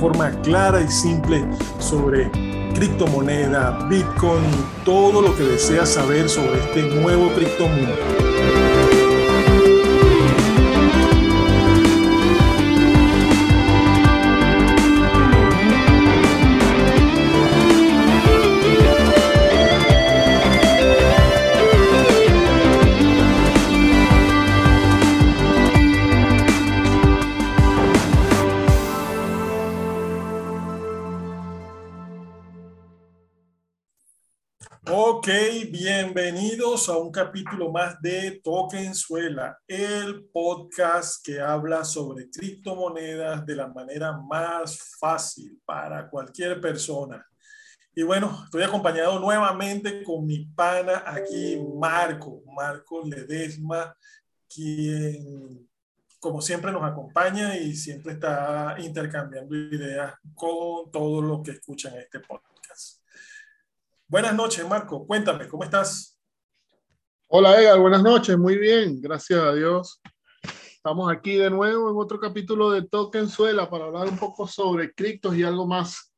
forma clara y simple sobre criptomoneda, Bitcoin, todo lo que deseas saber sobre este nuevo criptomundo. Bienvenidos a un capítulo más de Tokenzuela, el podcast que habla sobre criptomonedas de la manera más fácil para cualquier persona. Y bueno, estoy acompañado nuevamente con mi pana aquí, Marco, Marco Ledesma, quien como siempre nos acompaña y siempre está intercambiando ideas con todos los que escuchan este podcast. Buenas noches, Marco. Cuéntame, ¿cómo estás? Hola, Edgar. Buenas noches. Muy bien. Gracias a Dios. Estamos aquí de nuevo en otro capítulo de Tokenzuela para hablar un poco sobre criptos y algo más.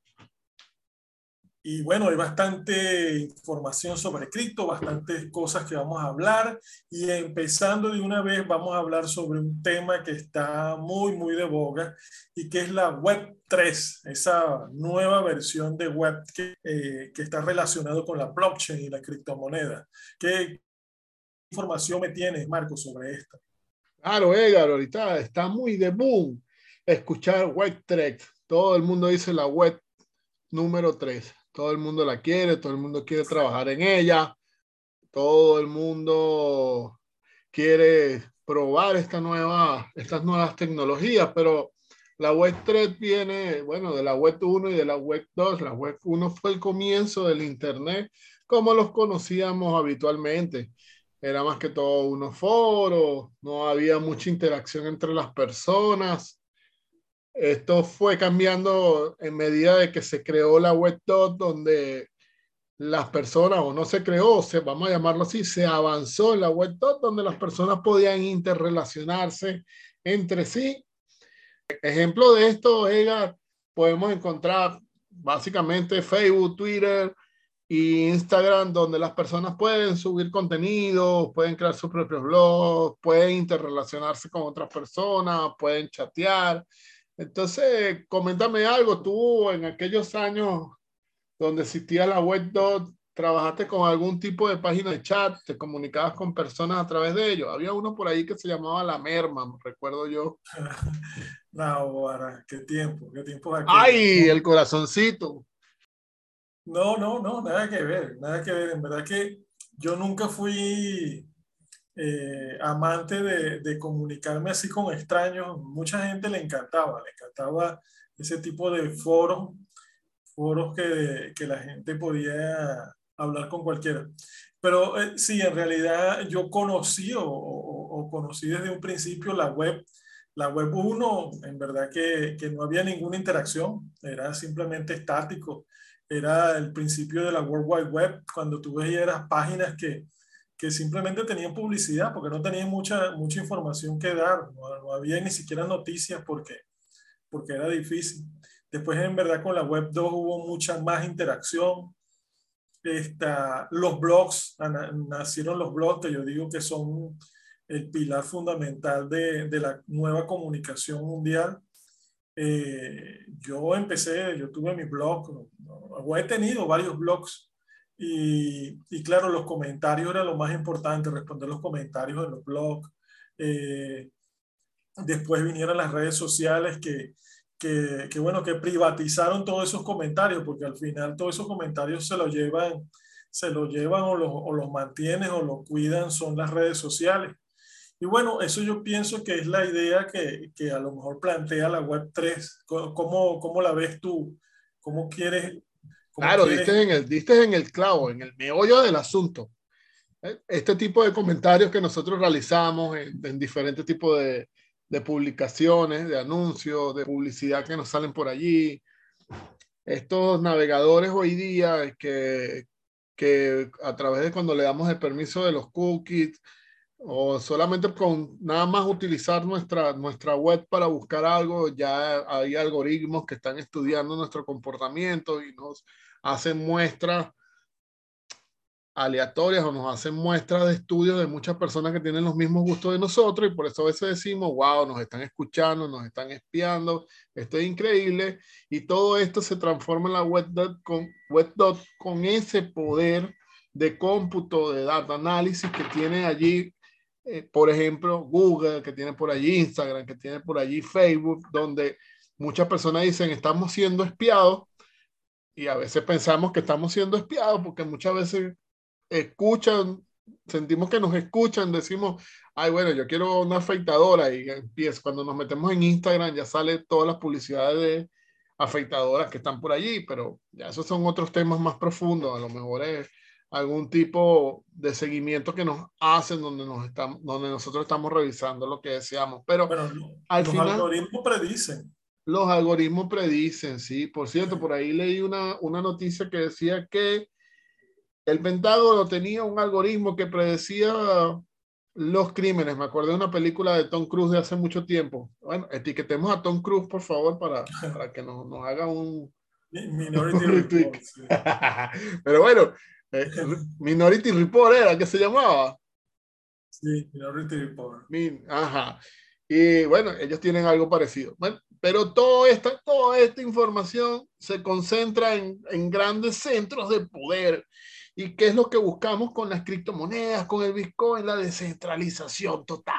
Y bueno, hay bastante información sobre cripto, bastantes cosas que vamos a hablar. Y empezando de una vez, vamos a hablar sobre un tema que está muy, muy de boga y que es la Web 3, esa nueva versión de Web que, eh, que está relacionado con la blockchain y la criptomoneda. ¿Qué información me tienes, Marco, sobre esto? Claro, Edgar, ahorita está muy de boom escuchar Web 3. Todo el mundo dice la Web número 3 todo el mundo la quiere, todo el mundo quiere trabajar en ella, todo el mundo quiere probar esta nueva, estas nuevas tecnologías, pero la web 3 viene, bueno, de la web 1 y de la web 2. La web 1 fue el comienzo del Internet como los conocíamos habitualmente. Era más que todo unos foros, no había mucha interacción entre las personas esto fue cambiando en medida de que se creó la web 2, donde las personas, o no se creó, se, vamos a llamarlo así, se avanzó la web 2, donde las personas podían interrelacionarse entre sí. Ejemplo de esto, Edgar, podemos encontrar básicamente Facebook, Twitter y Instagram, donde las personas pueden subir contenido, pueden crear sus propios blogs, pueden interrelacionarse con otras personas, pueden chatear. Entonces, coméntame algo, tú en aquellos años donde existía la web 2, trabajaste con algún tipo de página de chat, te comunicabas con personas a través de ellos. Había uno por ahí que se llamaba La Merma, recuerdo yo. no, qué tiempo, qué tiempo. ¡Ay, el corazoncito! No, no, no, nada que ver, nada que ver. En verdad que yo nunca fui eh, amante de, de, comunicarme así con extraños. Mucha gente le encantaba, le encantaba ese tipo de foros, foros que, que la gente podía hablar con cualquiera. Pero eh, sí, en realidad yo conocí o, conocí desde un principio la web, la web 1, en verdad que, que no había ninguna interacción, era simplemente estático. Era el principio de la World Wide Web, cuando tú veías páginas que, que simplemente tenían publicidad porque no tenían mucha, mucha información que dar, no, había ni siquiera noticias porque, porque era difícil. Después, en verdad, con la Web 2 hubo mucha más interacción. Esta, los blogs, nacieron los blogs que yo digo que son el pilar fundamental de, de la nueva comunicación mundial. Eh, yo empecé, yo tuve mi blog, o he tenido varios blogs y, y, claro, los comentarios era lo más importante, responder los comentarios de los blogs. Eh, después vinieron las redes sociales que, que, que, bueno, que privatizaron todos esos comentarios, porque al final todos esos comentarios se los llevan, se los llevan o los, o los mantienen o los cuidan, son las redes sociales. Y bueno, eso yo pienso que es la idea que, que a lo mejor plantea la Web3. ¿Cómo, ¿Cómo, la ves tú? ¿Cómo quieres Claro, diste en, el, diste en el clavo, en el meollo del asunto. ¿Eh? Este tipo de comentarios que nosotros realizamos en, diferentes tipos de, de, publicaciones, de anuncios, de publicidad que nos salen por allí. Estos navegadores hoy día que, que a través de cuando le damos el permiso de los cookies o solamente con nada más utilizar nuestra, nuestra web para buscar algo, ya hay algoritmos que están estudiando nuestro comportamiento y nos hacen muestras aleatorias o nos hacen muestras de estudios de muchas personas que tienen los mismos gustos de nosotros y por eso a veces decimos, wow, nos están escuchando, nos están espiando, esto es increíble y todo esto se transforma en la web con, web con ese poder de cómputo, de data análisis que tiene allí, eh, por ejemplo, Google, que tiene por allí Instagram, que tiene por allí Facebook, donde muchas personas dicen, estamos siendo espiados y a veces pensamos que estamos siendo espiados porque muchas veces escuchan, sentimos que nos escuchan, decimos, ay, bueno, yo quiero una afeitadora y empieza, cuando nos metemos en Instagram ya sale todas las publicidades de afeitadoras que están por allí, pero ya esos son otros temas más profundos, a lo mejor es algún tipo de seguimiento que nos hacen donde, nos estamos, donde nosotros estamos revisando lo que deseamos, pero, al los algoritmos predicen. Los algoritmos predicen, sí. Por cierto, por ahí leí una, una noticia que decía que el Pentágono tenía un algoritmo que predecía los crímenes. Me acordé de una película de Tom Cruise de hace mucho tiempo. Bueno, etiquetemos a Tom Cruise, por favor, para, para que nos, nos haga un... Minority Report. Pero bueno, eh, Minority Report era que se llamaba. Sí, Minority Report. ajá. Y bueno, ellos tienen algo parecido. Bueno, pero toda esta, toda esta información se concentra en, en grandes centros de poder ¿Y qué es lo que buscamos con las criptomonedas, con el Bitcoin? La descentralización total.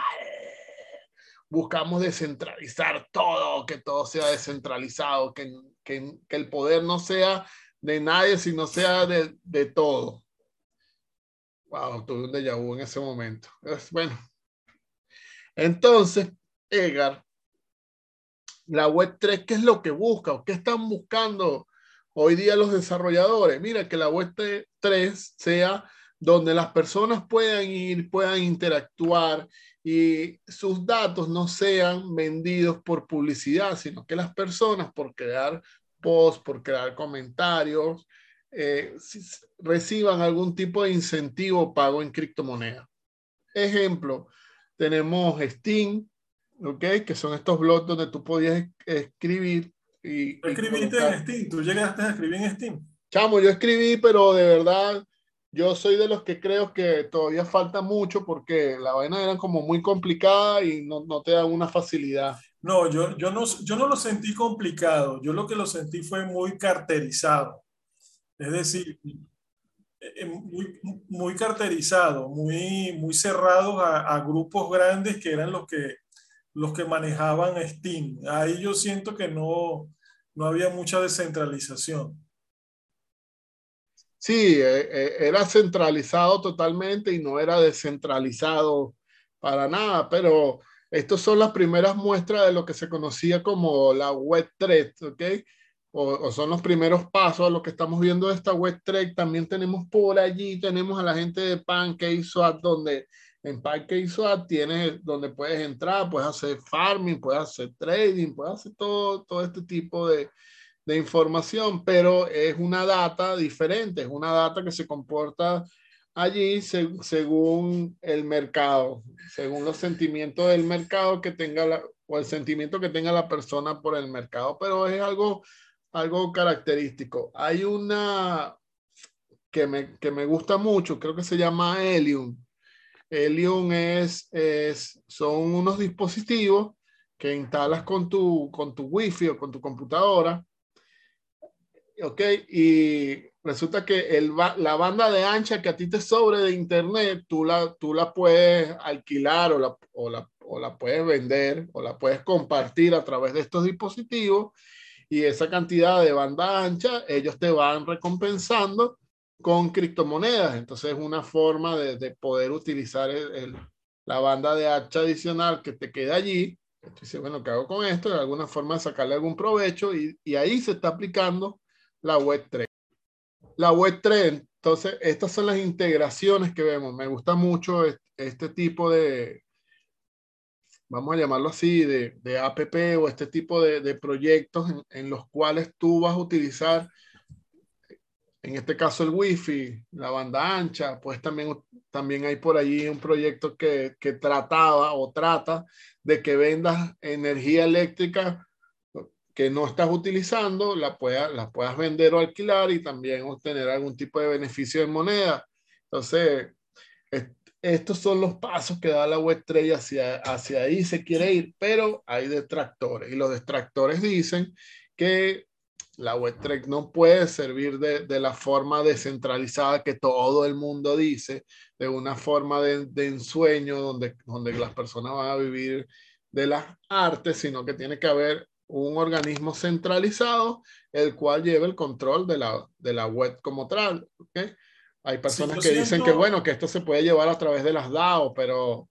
Buscamos descentralizar todo, que todo sea descentralizado, que, que, que el poder no sea de nadie, sino sea de, de todo. Wow, tuve un déjà en ese momento. Bueno, entonces, Edgar, la web 3, ¿qué es lo que busca o qué están buscando hoy día los desarrolladores? Mira, que la web 3 sea donde las personas puedan ir, puedan interactuar y sus datos no sean vendidos por publicidad, sino que las personas por crear posts, por crear comentarios, eh, reciban algún tipo de incentivo pago en criptomoneda. Ejemplo, tenemos Steam, ¿ok? Que son estos blogs donde tú podías escribir. Y, escribiste en Steam? ¿Tú llegaste a escribir en Steam? Chamo, yo escribí, pero de verdad, yo soy de los que creo que todavía falta mucho porque la vaina era como muy complicada y no, no te dan una facilidad. No, yo, yo no, yo no lo sentí complicado, yo lo que lo sentí fue muy carterizado. Es decir, eh, muy, muy carterizado, muy, muy cerrados a, a, grupos grandes que eran los que, los que manejaban Steam. Ahí yo siento que no, no había mucha descentralización. Sí, eh, eh, era centralizado totalmente y no era descentralizado para nada, pero estas son las primeras muestras de lo que se conocía como la web 3, ¿ok? O, son los primeros pasos a lo que estamos viendo de esta web 3. También tenemos por allí, tenemos a la gente de PancakeSwap, donde en PancakeSwap tienes donde puedes entrar, puedes hacer farming, puedes hacer trading, puedes hacer todo, todo este tipo de, de información, pero es una data diferente, es una data que se comporta allí según el mercado, según los sentimientos del mercado que tenga la, o el sentimiento que tenga la persona por el mercado, pero es algo, algo característico. Hay una que me, que me gusta mucho, creo que se llama Helium. Helium es, es, son unos dispositivos que instalas con tu, con tu wifi o con tu computadora ok, y resulta que el, la banda de ancha que a ti te sobre de internet, tú la, tú la puedes alquilar o la, o, la, o la puedes vender o la puedes compartir a través de estos dispositivos y esa cantidad de banda ancha, ellos te van recompensando con criptomonedas. Entonces es una forma de, de poder utilizar el, la banda de ancha adicional que te queda allí. Entonces, bueno, ¿qué hago con esto? De alguna forma sacarle algún provecho y, y ahí se está aplicando la web 3. La web 3, entonces, estas son las integraciones que vemos. Me gusta mucho este, tipo de, vamos a llamarlo así, de, de app o este tipo de, de proyectos en, los cuales tú vas a utilizar en este caso el Wi-Fi, la banda ancha, pues también, también hay por allí un proyecto que, que trataba o trata de que vendas energía eléctrica que no estás utilizando, la puedas, la puedas vender o alquilar y también obtener algún tipo de beneficio en moneda. Entonces, estos son los pasos que da la Web3 y hacia, hacia ahí se quiere ir, pero hay detractores y los detractores dicen que la Web3 no puede servir de, de, la forma descentralizada que todo el mundo dice, de una forma de, de, ensueño donde, donde las personas van a vivir de las artes, sino que tiene que haber un organismo centralizado el cual lleve el control de la, de la web como tal. ¿okay? Hay personas que dicen que, bueno, que esto se puede llevar a través de las DAO, pero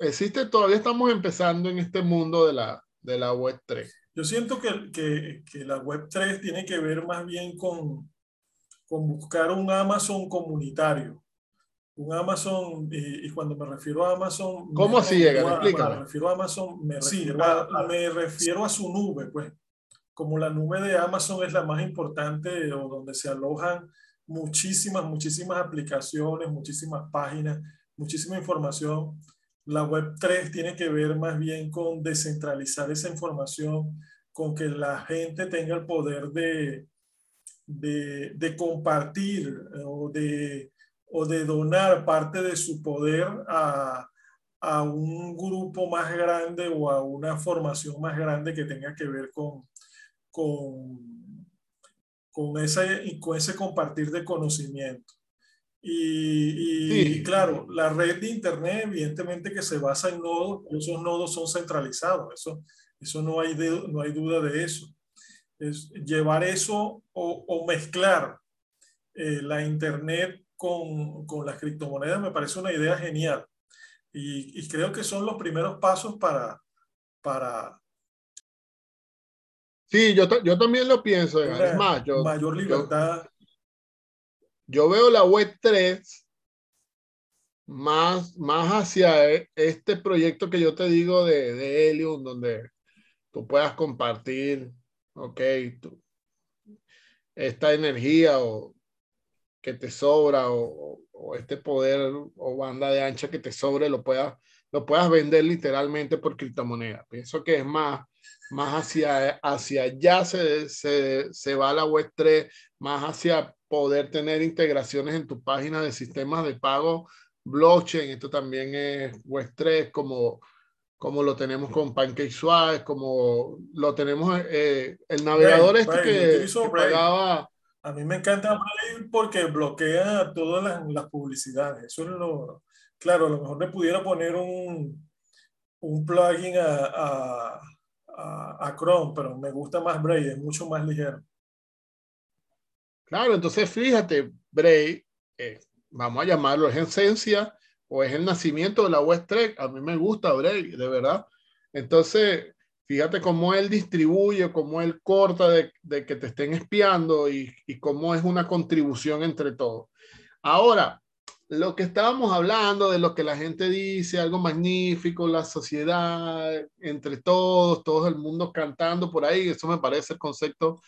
existe, todavía estamos empezando en este mundo de la, de la Web 3. Yo siento que, que, que, la Web 3 tiene que ver más bien con, con buscar un Amazon comunitario. Un Amazon, y, y cuando me refiero a Amazon... ¿Cómo así llega? Explícame. Me refiero a Amazon, me refiero, a, me refiero a su nube, pues. Como la nube de Amazon es la más importante o donde se alojan muchísimas, muchísimas aplicaciones, muchísimas páginas, muchísima información. La Web 3 tiene que ver más bien con descentralizar esa información, con que la gente tenga el poder de, de, de compartir eh, o de, o de donar parte de su poder a, a un grupo más grande o a una formación más grande que tenga que ver con, con con ese, con ese compartir de conocimiento. Y, y, claro, la red de Internet evidentemente que se basa en nodos, esos nodos son centralizados, eso, eso no, hay de, no hay duda de eso. Es llevar eso o, o mezclar eh, la Internet con, con, las criptomonedas me parece una idea genial. Y, y creo que son los primeros pasos para, para, Sí, yo, yo también lo pienso. Es más, yo, mayor libertad. Yo, veo la web 3 más, más hacia e, este proyecto que yo te digo de, de Helium, donde tú puedas compartir, ok, esta energía o que te sobra o, o, este poder o banda de ancha que te sobre lo puedas, lo puedas vender literalmente por criptomoneda. Pienso que es más más hacia, hacia allá se, se, se va la web 3, más hacia poder tener integraciones en tu página de sistemas de pago blockchain. Esto también es web 3, como, como lo tenemos con PancakeSwap, como lo tenemos eh, el navegador este que, que pagaba. A mí me encanta Brave porque bloquea todas las, las, publicidades. Eso es lo. Claro, a lo mejor le pudiera poner un, un plugin a, a a, Chrome, pero me gusta más Brave, es mucho más ligero. Claro, entonces fíjate, Brave, eh, vamos a llamarlo, es esencia o es el nacimiento de la web Trek. A mí me gusta Brave, de verdad. Entonces, fíjate cómo él distribuye, cómo él corta de, que te estén espiando y, y, cómo es una contribución entre todos. Ahora, lo que estábamos hablando de lo que la gente dice, algo magnífico, la sociedad, entre todos, todo el mundo cantando por ahí, eso me parece el concepto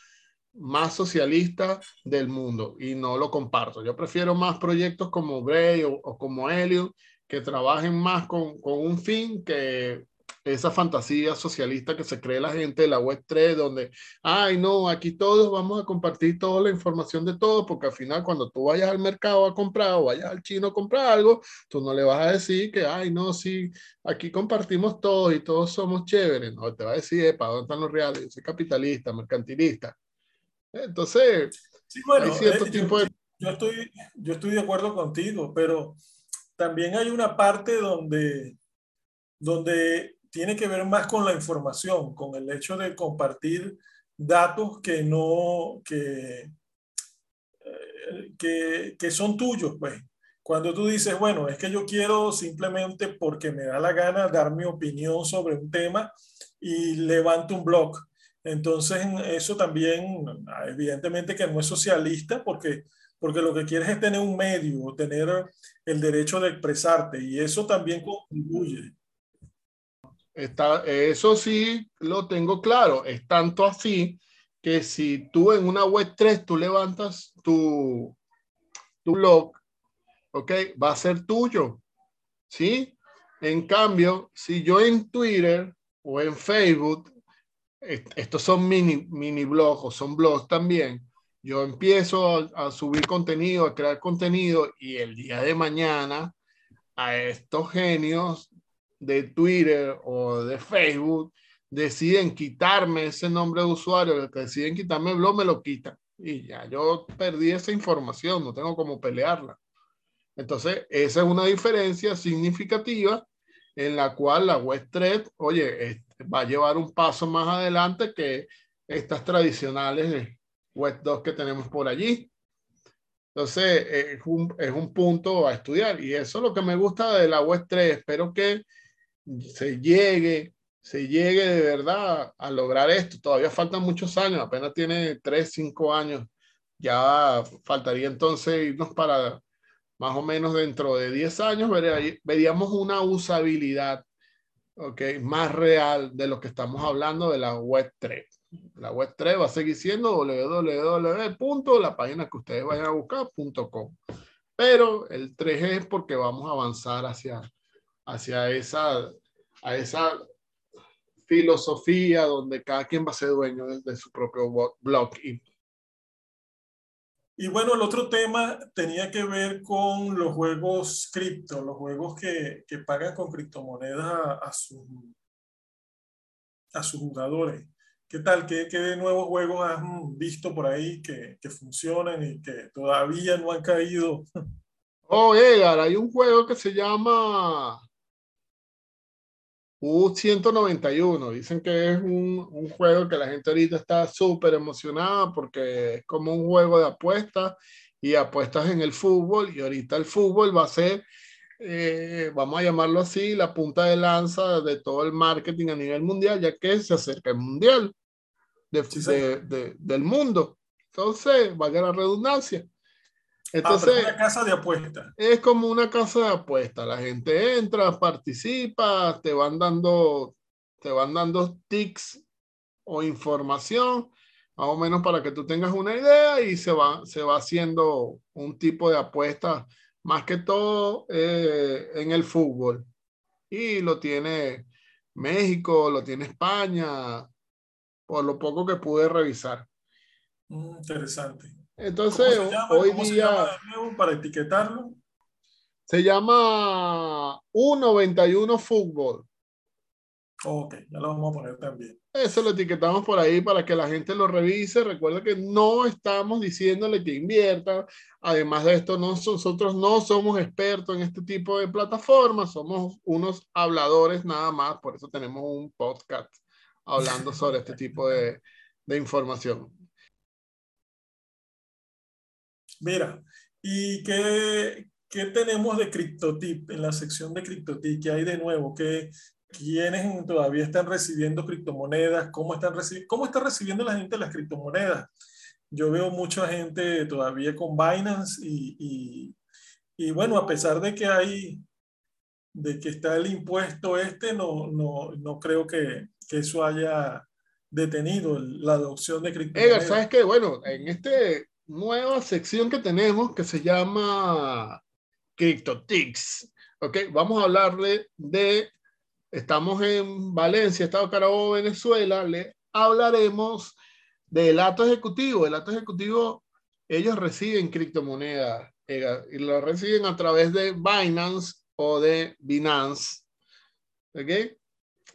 más socialista del mundo y no lo comparto. Yo prefiero más proyectos como Bray o, como Helio que trabajen más con un fin que esa fantasía socialista que se cree la gente de la web 3, donde, ay, no, aquí todos vamos a compartir toda la información de todos, porque al final cuando tú vayas al mercado a comprar o vayas al chino a comprar algo, tú no le vas a decir que, ay, no, sí, aquí compartimos todos y todos somos chéveres, no, te va a decir, ¿para dónde están los reales? Yo soy capitalista, mercantilista. Entonces, sí, bueno, hay cierto eh, tipo de... Yo estoy, yo estoy de acuerdo contigo, pero también hay una parte donde, donde tiene que ver más con la información, con el hecho de compartir datos que no, que, eh, que, que, son tuyos, pues. Cuando tú dices, bueno, es que yo quiero simplemente porque me da la gana dar mi opinión sobre un tema y levanto un blog. Entonces, eso también, evidentemente que no es socialista porque, porque lo que quieres es tener un medio, tener el derecho de expresarte y eso también contribuye. Está, eso sí lo tengo claro. Es tanto así que si tú en una web 3 tú levantas tu, tu blog, ¿ok? Va a ser tuyo, ¿sí? En cambio, si yo en Twitter o en Facebook, estos son mini, mini blogs o son blogs también, yo empiezo a, subir contenido, a crear contenido y el día de mañana a estos genios de Twitter o de Facebook deciden quitarme ese nombre de usuario, que deciden quitarme el blog, me lo quitan. Y ya yo perdí esa información, no tengo cómo pelearla. Entonces, esa es una diferencia significativa en la cual la Web3, oye, va a llevar un paso más adelante que estas tradicionales Web 2 que tenemos por allí. Entonces, es un, es un punto a estudiar y eso es lo que me gusta de la Web 3. Espero que se llegue, se llegue de verdad a lograr esto. Todavía faltan muchos años, apenas tiene 3, 5 años. Ya faltaría entonces irnos para más o menos dentro de 10 años, veríamos una usabilidad okay, más real de lo que estamos hablando de la web 3. La web 3 va a seguir siendo www. la página que ustedes vayan a buscar.com. Pero el 3 es porque vamos a avanzar hacia, hacia esa, a esa filosofía donde cada quien va a ser dueño de, su propio blog y y bueno, el otro tema tenía que ver con los juegos cripto, los juegos que, que pagan con criptomonedas a, a, a sus jugadores. ¿Qué tal? ¿Qué, ¿Qué, nuevos juegos has visto por ahí que, que, funcionan y que todavía no han caído? Oh, Edgar, hay un juego que se llama U191. Dicen que es un, un, juego que la gente ahorita está súper emocionada porque es como un juego de apuestas y apuestas en el fútbol y ahorita el fútbol va a ser, eh, vamos a llamarlo así, la punta de lanza de todo el marketing a nivel mundial, ya que se acerca el mundial de, de, de, del mundo. Entonces, valga la redundancia. Ah, Entonces, es una casa de apuestas. Es como una casa de apuestas. La gente entra, participa, te van dando, te van dando tics o información, más o menos para que tú tengas una idea y se va, se va haciendo un tipo de apuesta, más que todo eh, en el fútbol. Y lo tiene México, lo tiene España, por lo poco que pude revisar. Mm, interesante. Entonces, hoy día. Se llama para etiquetarlo? Se llama U91 Fútbol. Ok, ya lo vamos a poner también. Eso lo etiquetamos por ahí para que la gente lo revise. Recuerda que no estamos diciéndole que invierta. Además de esto, nosotros no somos expertos en este tipo de plataformas, somos unos habladores nada más. Por eso tenemos un podcast hablando sobre este tipo de, de información. Mira, ¿y qué, qué tenemos de CryptoTip en la sección de CryptoTip? ¿Qué hay de nuevo? ¿Qué, ¿Quiénes todavía están recibiendo criptomonedas? ¿Cómo, están ¿Cómo está recibiendo la gente las criptomonedas? Yo veo mucha gente todavía con Binance y, y, y bueno, a pesar de que hay, de que está el impuesto este, no, no, no creo que, que eso haya detenido la adopción de criptomonedas. Edgar, ¿sabes qué? Bueno, en este nueva sección que tenemos que se llama CryptoTix. Ok, vamos a hablarle de, estamos en Valencia, Estado Carabobo, Venezuela, le hablaremos del acto ejecutivo. El acto ejecutivo, ellos reciben criptomonedas y lo reciben a través de Binance o de Binance. ¿Ok?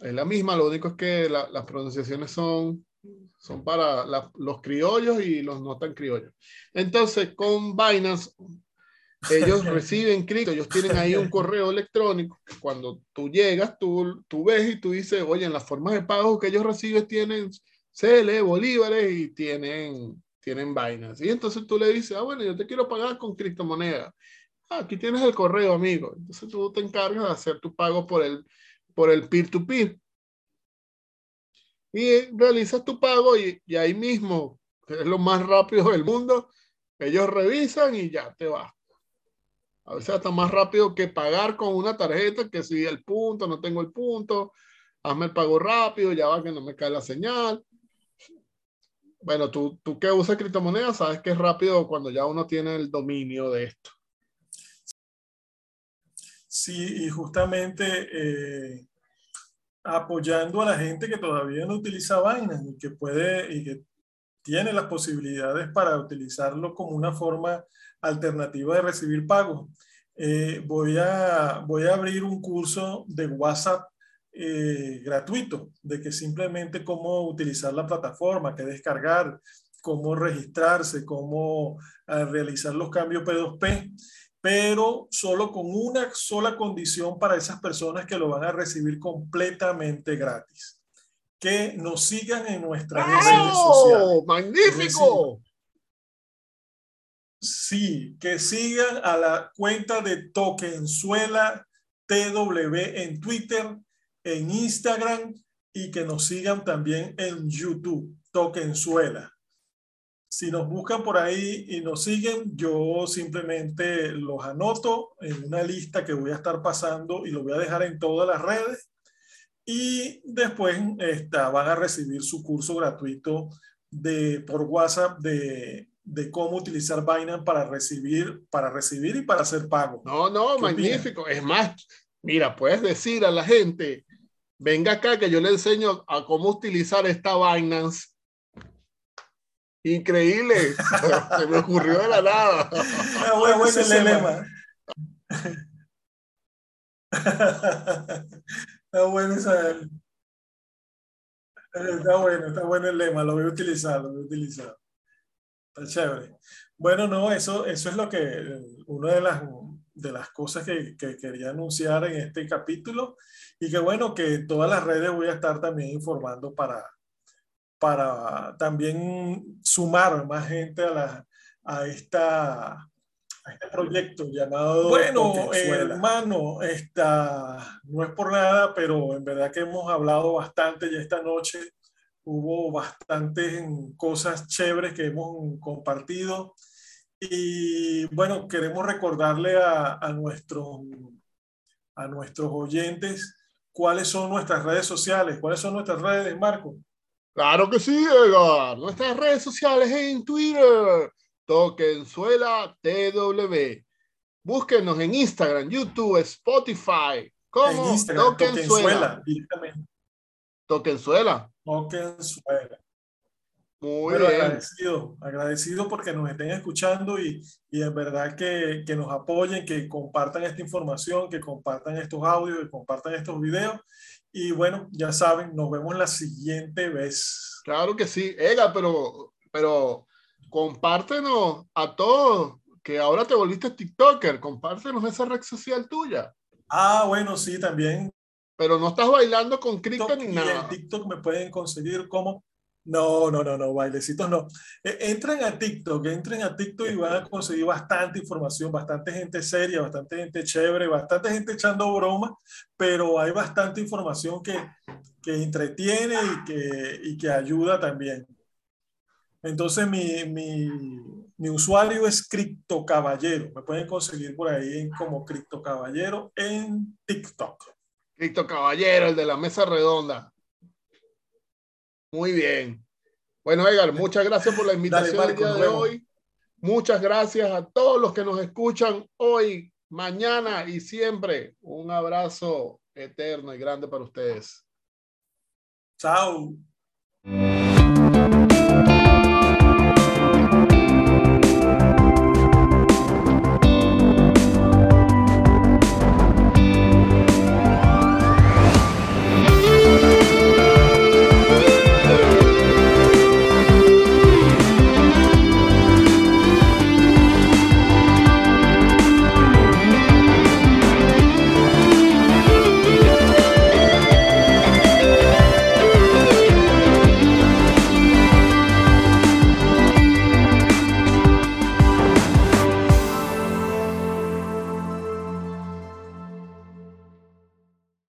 Es la misma, lo único es que las pronunciaciones son son para los criollos y los no tan criollos. Entonces, con Binance, ellos reciben cripto, ellos tienen ahí un correo electrónico. Cuando tú llegas, tú, tú ves y tú dices, oye, en las formas de pago que ellos reciben tienen CL, bolívares y tienen, tienen Binance. Y entonces tú le dices, ah, bueno, yo te quiero pagar con criptomoneda. Ah, aquí tienes el correo, amigo. Entonces tú te encargas de hacer tu pago por el, por el peer-to-peer. peer to peer y realizas tu pago y, y, ahí mismo, es lo más rápido del mundo, ellos revisan y ya te vas. A veces hasta más rápido que pagar con una tarjeta, que si el punto, no tengo el punto, hazme el pago rápido, ya va que no me cae la señal. Bueno, tú, tú que usas criptomonedas, sabes que es rápido cuando ya uno tiene el dominio de esto. Sí, y justamente eh, apoyando a la gente que todavía no utiliza Binance y que puede y que tiene las posibilidades para utilizarlo como una forma alternativa de recibir pagos. Eh, voy, a, voy a abrir un curso de WhatsApp eh, gratuito, de que simplemente cómo utilizar la plataforma, qué descargar, cómo registrarse, cómo eh, realizar los cambios P2P, pero solo con una sola condición para esas personas que lo van a recibir completamente gratis. Que nos sigan en nuestras redes sociales. ¡Magnífico! Sí, que sigan a la cuenta de Tokenzuela TW en Twitter, en Instagram y que nos sigan también en YouTube, Tokenzuela. Si nos buscan por ahí y nos siguen, yo simplemente los anoto en una lista que voy a estar pasando y lo voy a dejar en todas las redes. Y después esta, van a recibir su curso gratuito de, por WhatsApp de de cómo utilizar Binance para recibir, para recibir y para hacer pago. No, no, magnífico. Es más, mira, puedes decir a la gente, venga acá que yo le enseño a cómo utilizar esta Binance. Increíble. Se me ocurrió de la nada. Está bueno ese lema. Está bueno esa... Está bueno, está bueno el lema, lo voy a utilizar, lo voy a utilizar. Está chévere. Bueno, no, eso, eso es lo que, una de las, de las cosas que, que, quería anunciar en este capítulo y que bueno, que todas las redes voy a estar también informando para, para también sumar más gente a, la, a, esta, a este proyecto llamado... Bueno, hermano, esta, no es por nada, pero en verdad que hemos hablado bastante ya esta noche hubo bastantes cosas chéveres que hemos compartido. Y bueno, queremos recordarle a, a, nuestros, a nuestros oyentes cuáles son nuestras redes sociales, cuáles son nuestras redes, Marco. Claro que sí, Edgar. Nuestras redes sociales en Twitter, Tokenzuela TW. Búsquenos en Instagram, YouTube, Spotify. como Tokenzuela. Tokenzuela. Tokenzuela. Muy bien. agradecido, agradecido porque nos estén escuchando y, y en verdad que, que, nos apoyen, que compartan esta información, que compartan estos audios, que compartan estos videos. Y bueno, ya saben, nos vemos la siguiente vez. Claro que sí. Ega, pero, pero compártenos a todos que ahora te volviste TikToker, compártenos esa red social tuya. Ah, bueno, sí, también pero no estás bailando con cripto ni nada. En TikTok me pueden conseguir como. No, no, no, no, bailecitos no. E, entren a TikTok, entren a TikTok y van a conseguir bastante información, bastante gente seria, bastante gente chévere, bastante gente echando broma, pero hay bastante información que, que entretiene y que, y que ayuda también. Entonces, mi, mi, mi usuario es Cripto Caballero. Me pueden conseguir por ahí como Cripto Caballero en TikTok. Cristo Caballero, el de la mesa redonda. Muy bien. Bueno, Edgar, muchas gracias por la invitación el día de hoy. Muchas gracias a todos los que nos escuchan hoy, mañana y siempre. Un abrazo eterno y grande para ustedes. Chao.